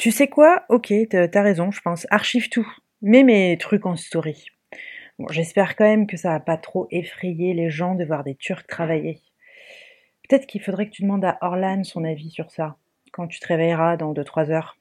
Tu sais quoi? Ok, t'as raison, je pense. Archive tout. Mets mes trucs en story. Bon, j'espère quand même que ça va pas trop effrayer les gens de voir des Turcs travailler. Peut-être qu'il faudrait que tu demandes à Orlan son avis sur ça, quand tu te réveilleras dans 2-3 heures.